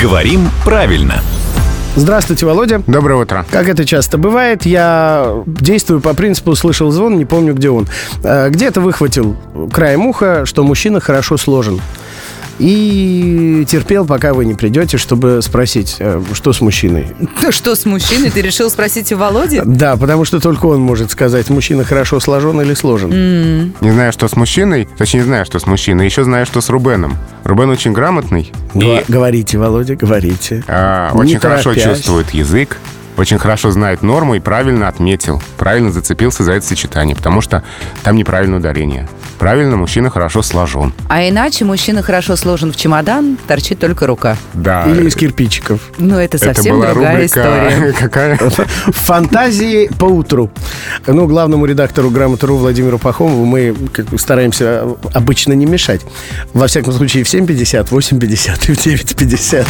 Говорим правильно. Здравствуйте, Володя. Доброе утро. Как это часто бывает, я действую по принципу «слышал звон, не помню, где он». Э, Где-то выхватил краем уха, что мужчина хорошо сложен. И терпел, пока вы не придете, чтобы спросить, э, что с мужчиной. Что с мужчиной? Ты решил спросить у Володи? Да, потому что только он может сказать, мужчина хорошо сложен или сложен. Не знаю, что с мужчиной, точнее, не знаю, что с мужчиной, еще знаю, что с Рубеном. Рубен очень грамотный, Гва- Говорите, Володя, говорите. а, Не очень хорошо торопясь. чувствует язык, очень хорошо знает норму и правильно отметил, правильно зацепился за это сочетание, потому что там неправильное ударение. Правильно, мужчина хорошо сложен. А иначе мужчина хорошо сложен в чемодан, торчит только рука. Да. Или из кирпичиков. Ну, это это совсем была другая рубрика история. какая? Фантазии по утру. Ну, главному редактору «Грамотру» Владимиру Пахомову мы стараемся обычно не мешать. Во всяком случае, в 7.50, 8.50 и в 9.50.